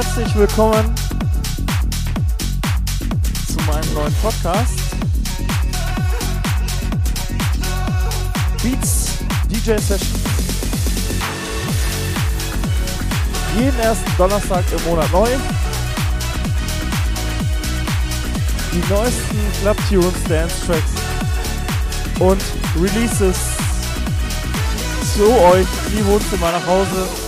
Herzlich willkommen zu meinem neuen Podcast. Beats DJ Session. Jeden ersten Donnerstag im Monat neu. Die neuesten Club Tunes, Dance Tracks und Releases zu euch in die Wohnzimmer nach Hause.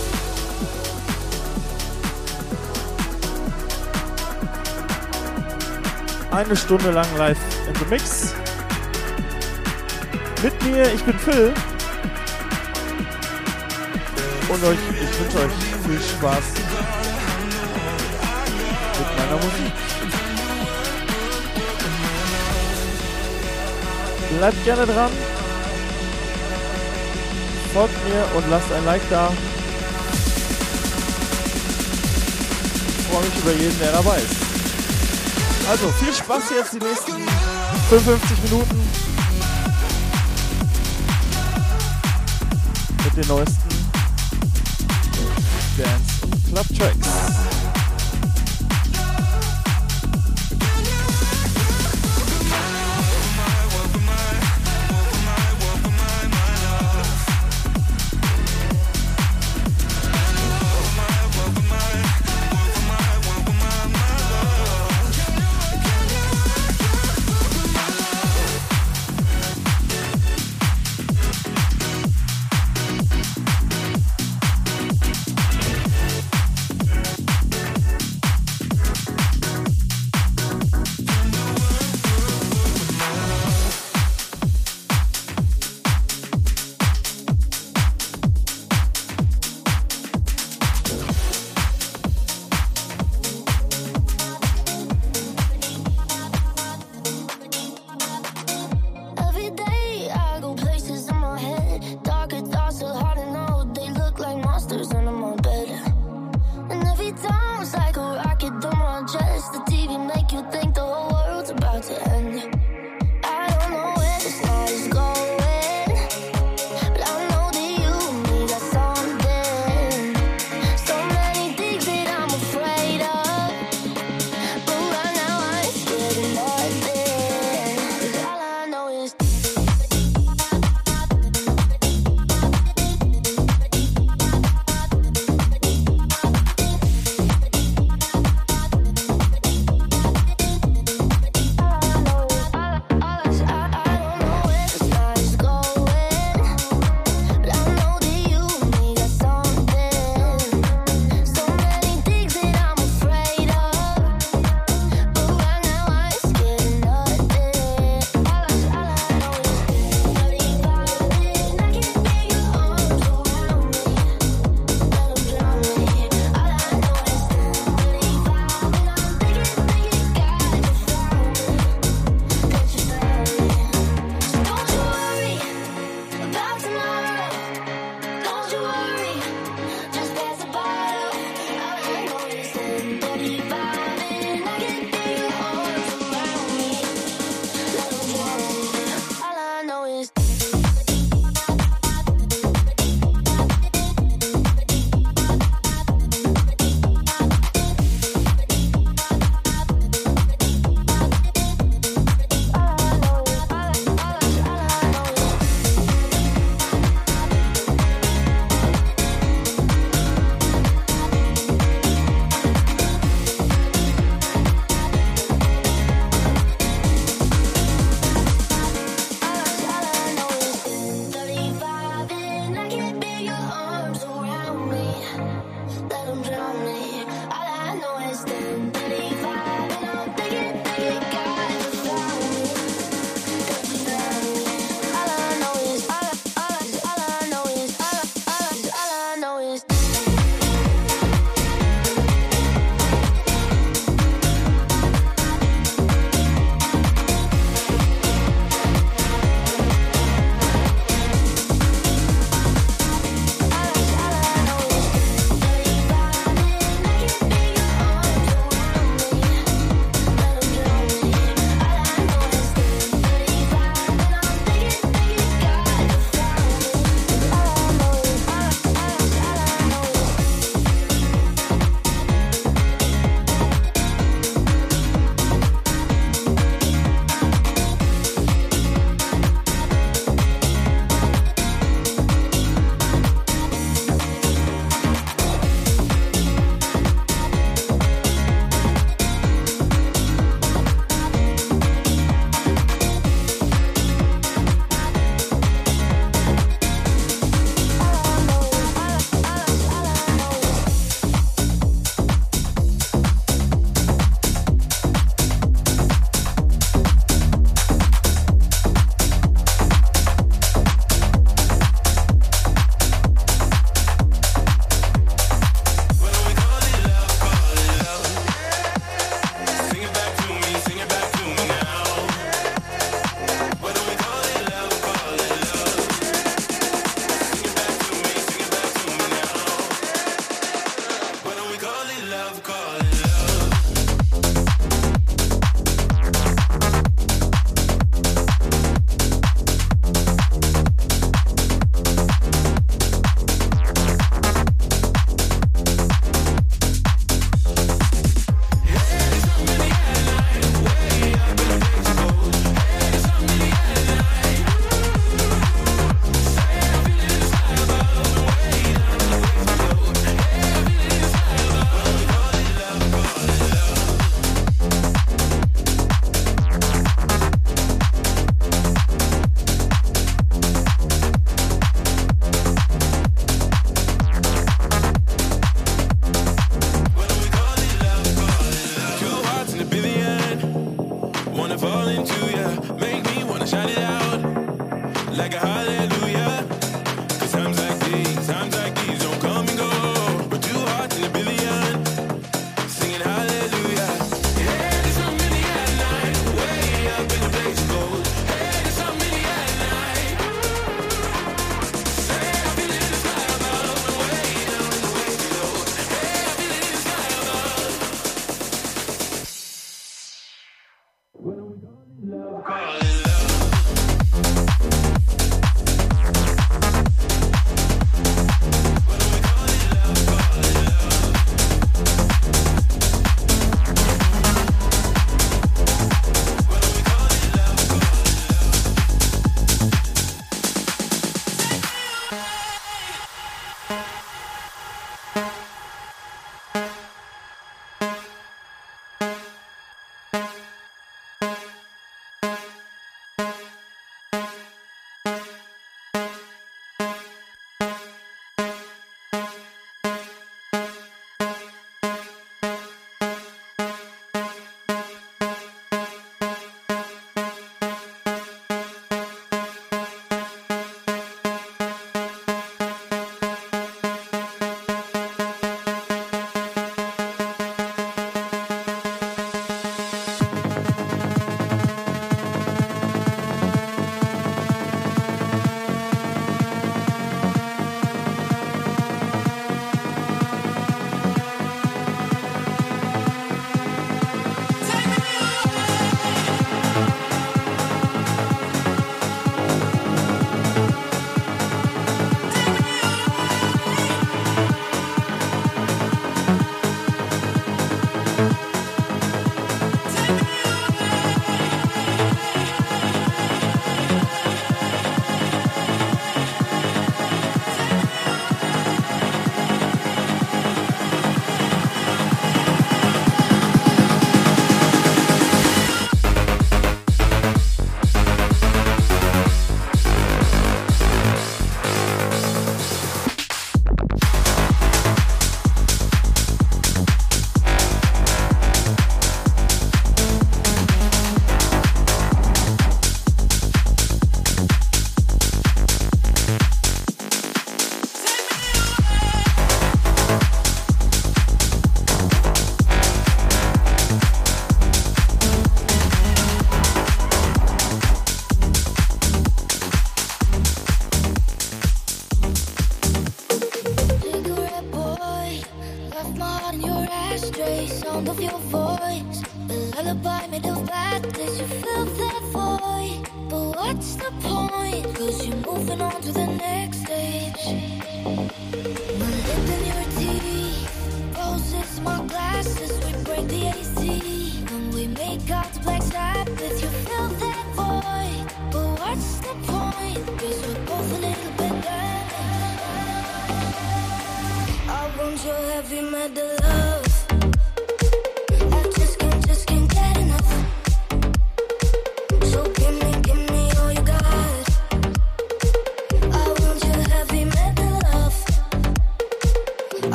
Eine Stunde lang live in the Mix. Mit mir, ich bin Phil. Und euch, ich wünsche euch viel Spaß mit meiner Musik. Bleibt gerne dran. Folgt mir und lasst ein Like da. Ich freue mich über jeden, der dabei ist. Also viel Spaß jetzt die nächsten 55 Minuten mit den neuesten Dance und Club Tracks.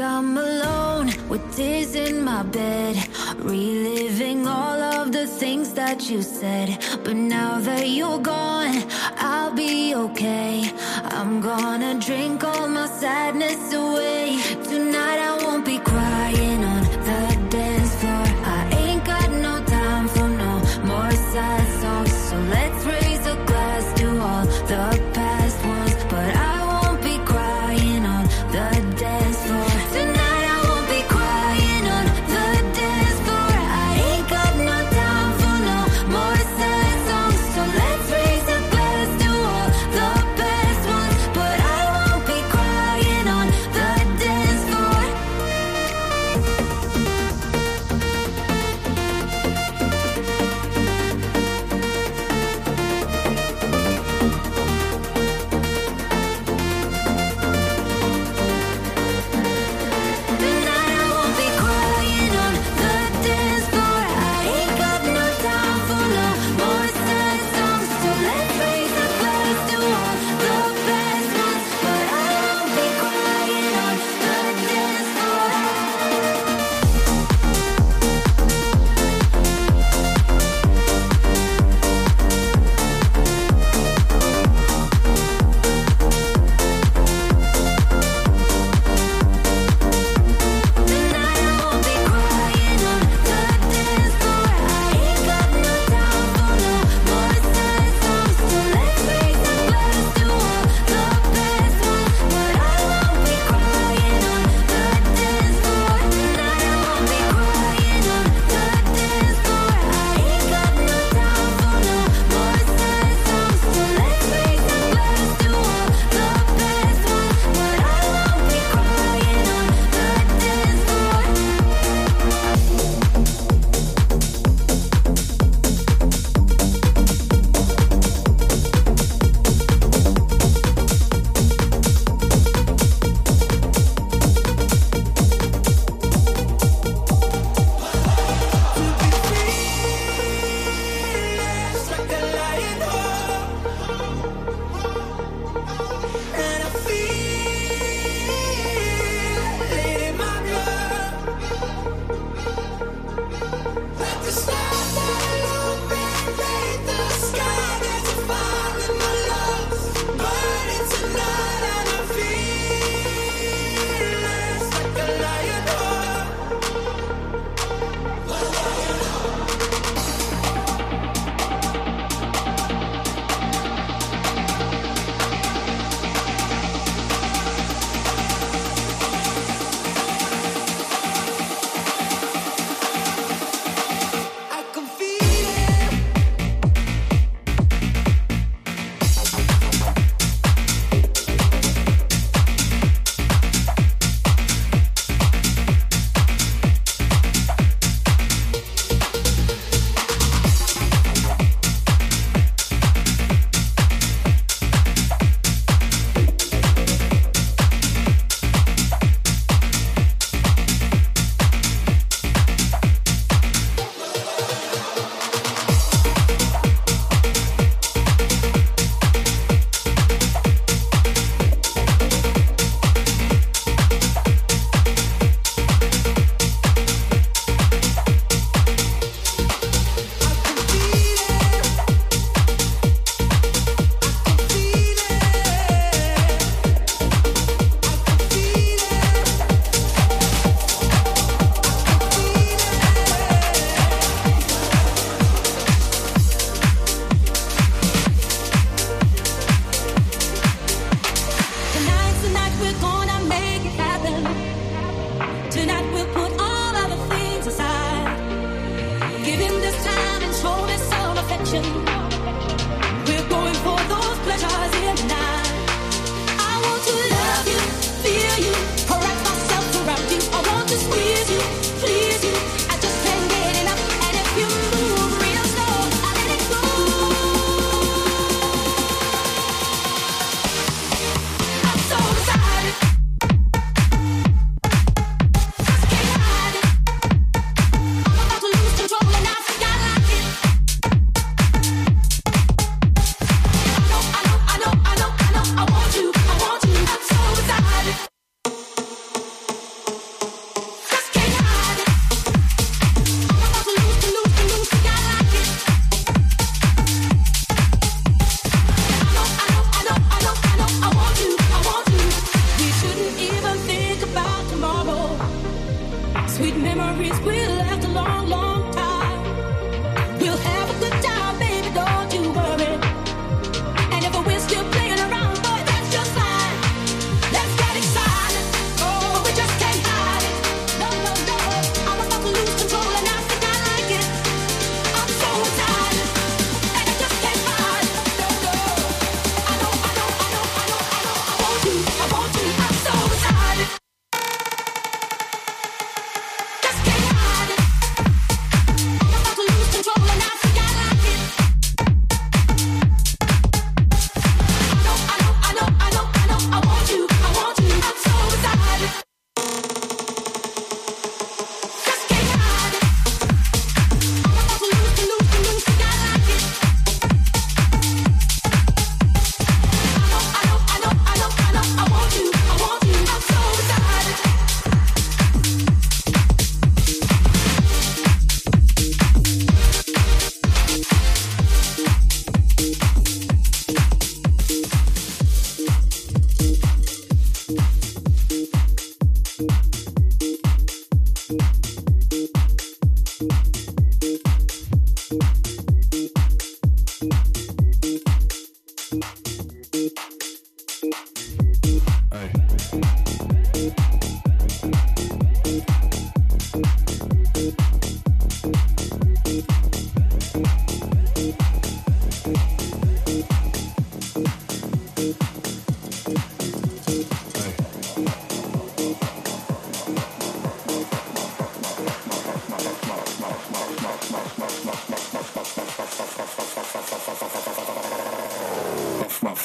I'm alone with tears in my bed, reliving all of the things that you said. But now that you're gone, I'll be okay. I'm gonna drink all my sadness away. Tonight I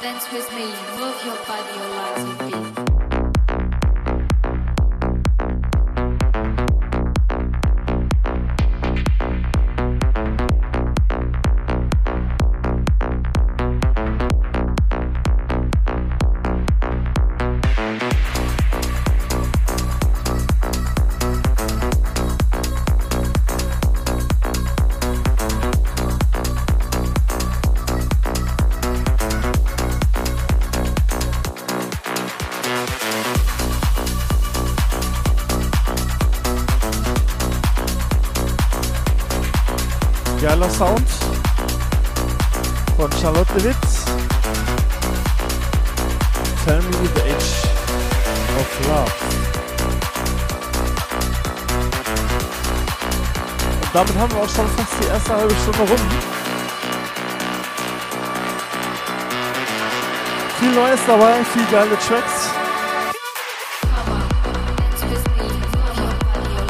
dance with me, move your body, your legs, your feet. Erste halbe Stunde rum. Viel Neues dabei, viel geile Tracks.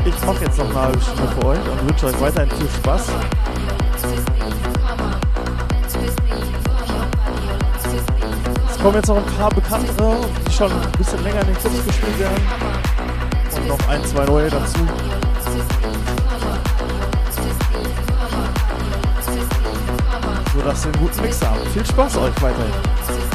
Ich mache jetzt noch eine halbe Stunde für euch und wünsche euch weiterhin viel Spaß. Es kommen jetzt noch ein paar bekanntere, die schon ein bisschen länger in den Clubs gespielt werden. Und noch ein, zwei neue dazu. Dass wir einen guten Mix haben. Viel Spaß euch weiterhin.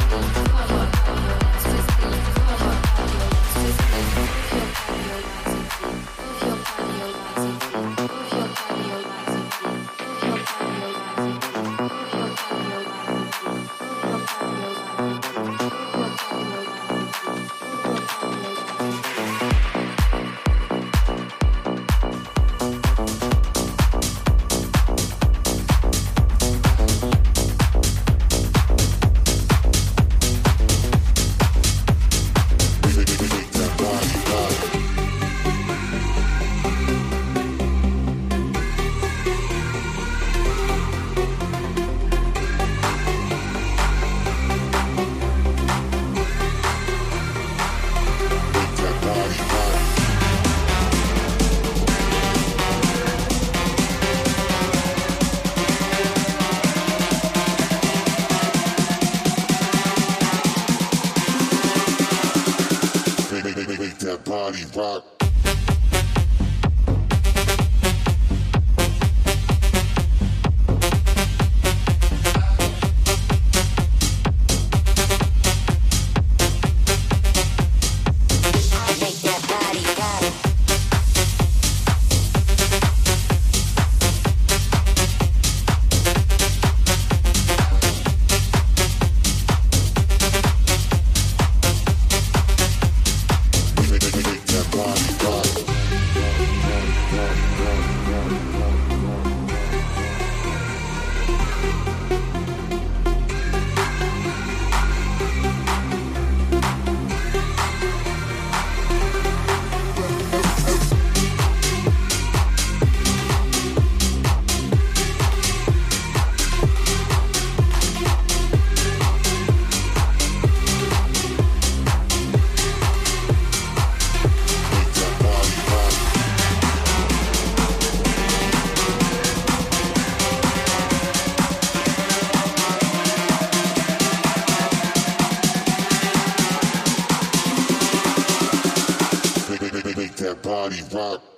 Body Rock.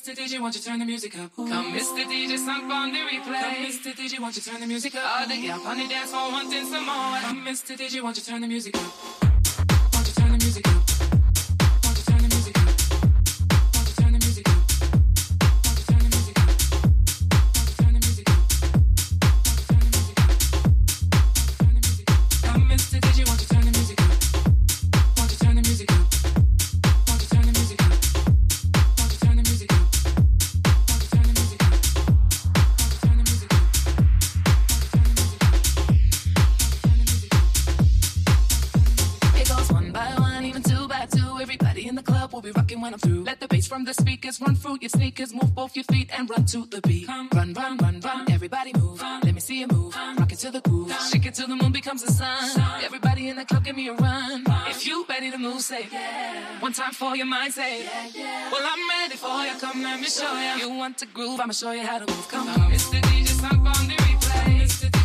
Mr. DJ, won't you turn the music up? Come, Mr. DJ, sunk on the replay. Come, Mr. DJ, won't you turn the music up? All the gal on the dance floor wanting some more. Come, Mr. DJ, won't you turn the music up? won't you turn the music up? Sneakers, move both your feet and run to the beat. Come, run, run, run, run. Everybody move. Let me see you move. Rock it to the groove. Shake it till the moon becomes the sun. Everybody in the club, give me a run. If you ready to move, say yeah. One time for your mind, say yeah, yeah. Well, I'm ready for you. Come, let me show you. You want to groove? I'ma show you how to move. Come. It's the DJ, stop on the replay. Mr.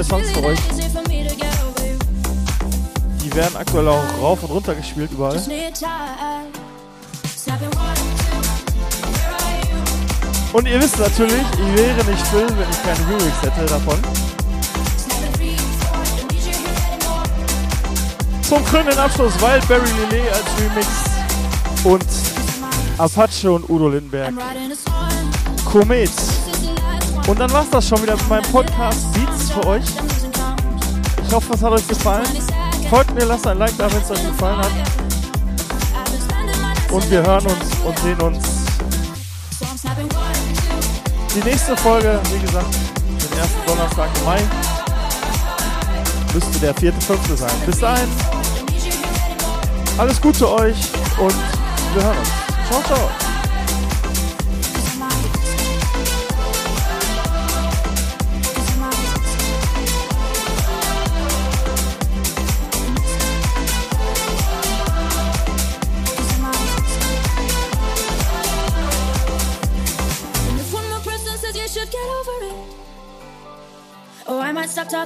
geile Songs für euch. Die werden aktuell auch rauf und runter gespielt überall. Und ihr wisst natürlich, ich wäre nicht Phil, wenn ich keine Remix hätte davon. Zum krönenden Abschluss Wildberry Lillet als Remix und Apache und Udo Lindenberg. Komet. Und dann war's das schon wieder mit meinem Podcast Beats für euch. Ich hoffe, es hat euch gefallen. Folgt mir, lasst ein Like da, wenn es euch gefallen hat. Und wir hören uns und sehen uns. Die nächste Folge, wie gesagt, den ersten Donnerstag im Mai, müsste der vierte, fünfte sein. Bis dahin, alles Gute euch und wir hören uns. Ciao, ciao.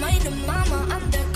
mind of mama, I'm the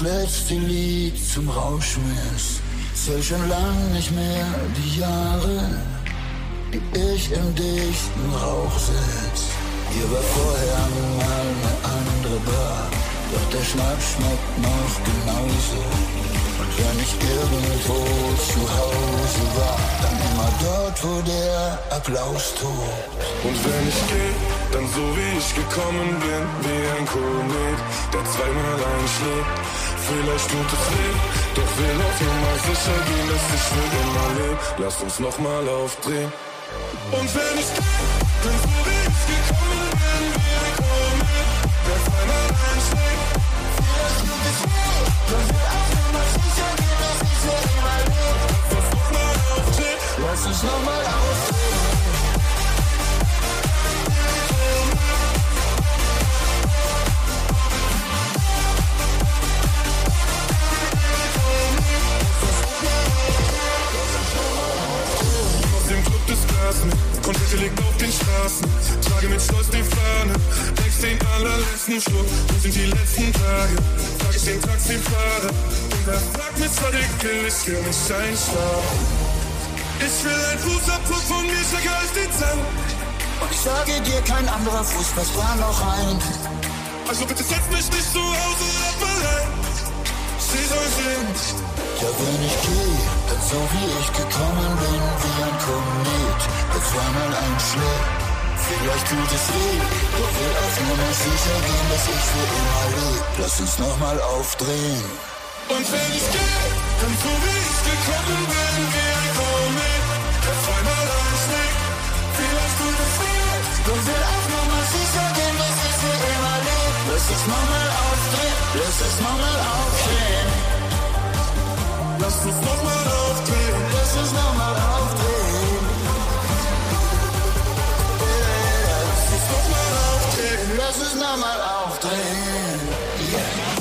letzte Lied zum Rauschmiss. Zähl schon lang nicht mehr die Jahre, die ich im dichten Rauch sitz. Hier war vorher mal eine andere Bar, doch der Schnaps schmeckt noch genauso. Und wenn ich irgendwo zu Hause war, dann immer dort, wo der Applaus tobt. Und wenn ich geh, dann so wie ich gekommen bin, wie ein Komet, der zweimal einschlägt vielleicht tut es weh, doch will auf Nummer sicher gehen, dass ich für immer lebe. Lass uns nochmal aufdrehen. Und wenn ich ich für mich einschlafen. Ich will ein Fußabdruck von mir stärker als den Zahn. Und ich sage dir, kein anderer Fuß passt da noch ein. Also bitte setz mich nicht zu Hause ab allein. Sie soll sehen. Ja, wenn ich geh, dann so wie ich gekommen bin, wie ein Komet, der zweimal einschlägt. Vielleicht tut es weh, doch will auf Nummer sicher gehen, dass ich für immer leb. Lass uns nochmal aufdrehen. Und wenn ich geh, dann so wie ich gekommen bin, wie ein Komet, der zweimal einschlägt. Vielleicht tut es doch will auf Nummer sicher gehen, dass ich für immer leb. Lass uns nochmal aufdrehen, lass uns nochmal aufdrehen. Lass uns nochmal aufdrehen. Lass uns nochmal aufdrehen. Lass uns nochmal aufdrehen. Lass uns nochmal aufdrehen. Yeah.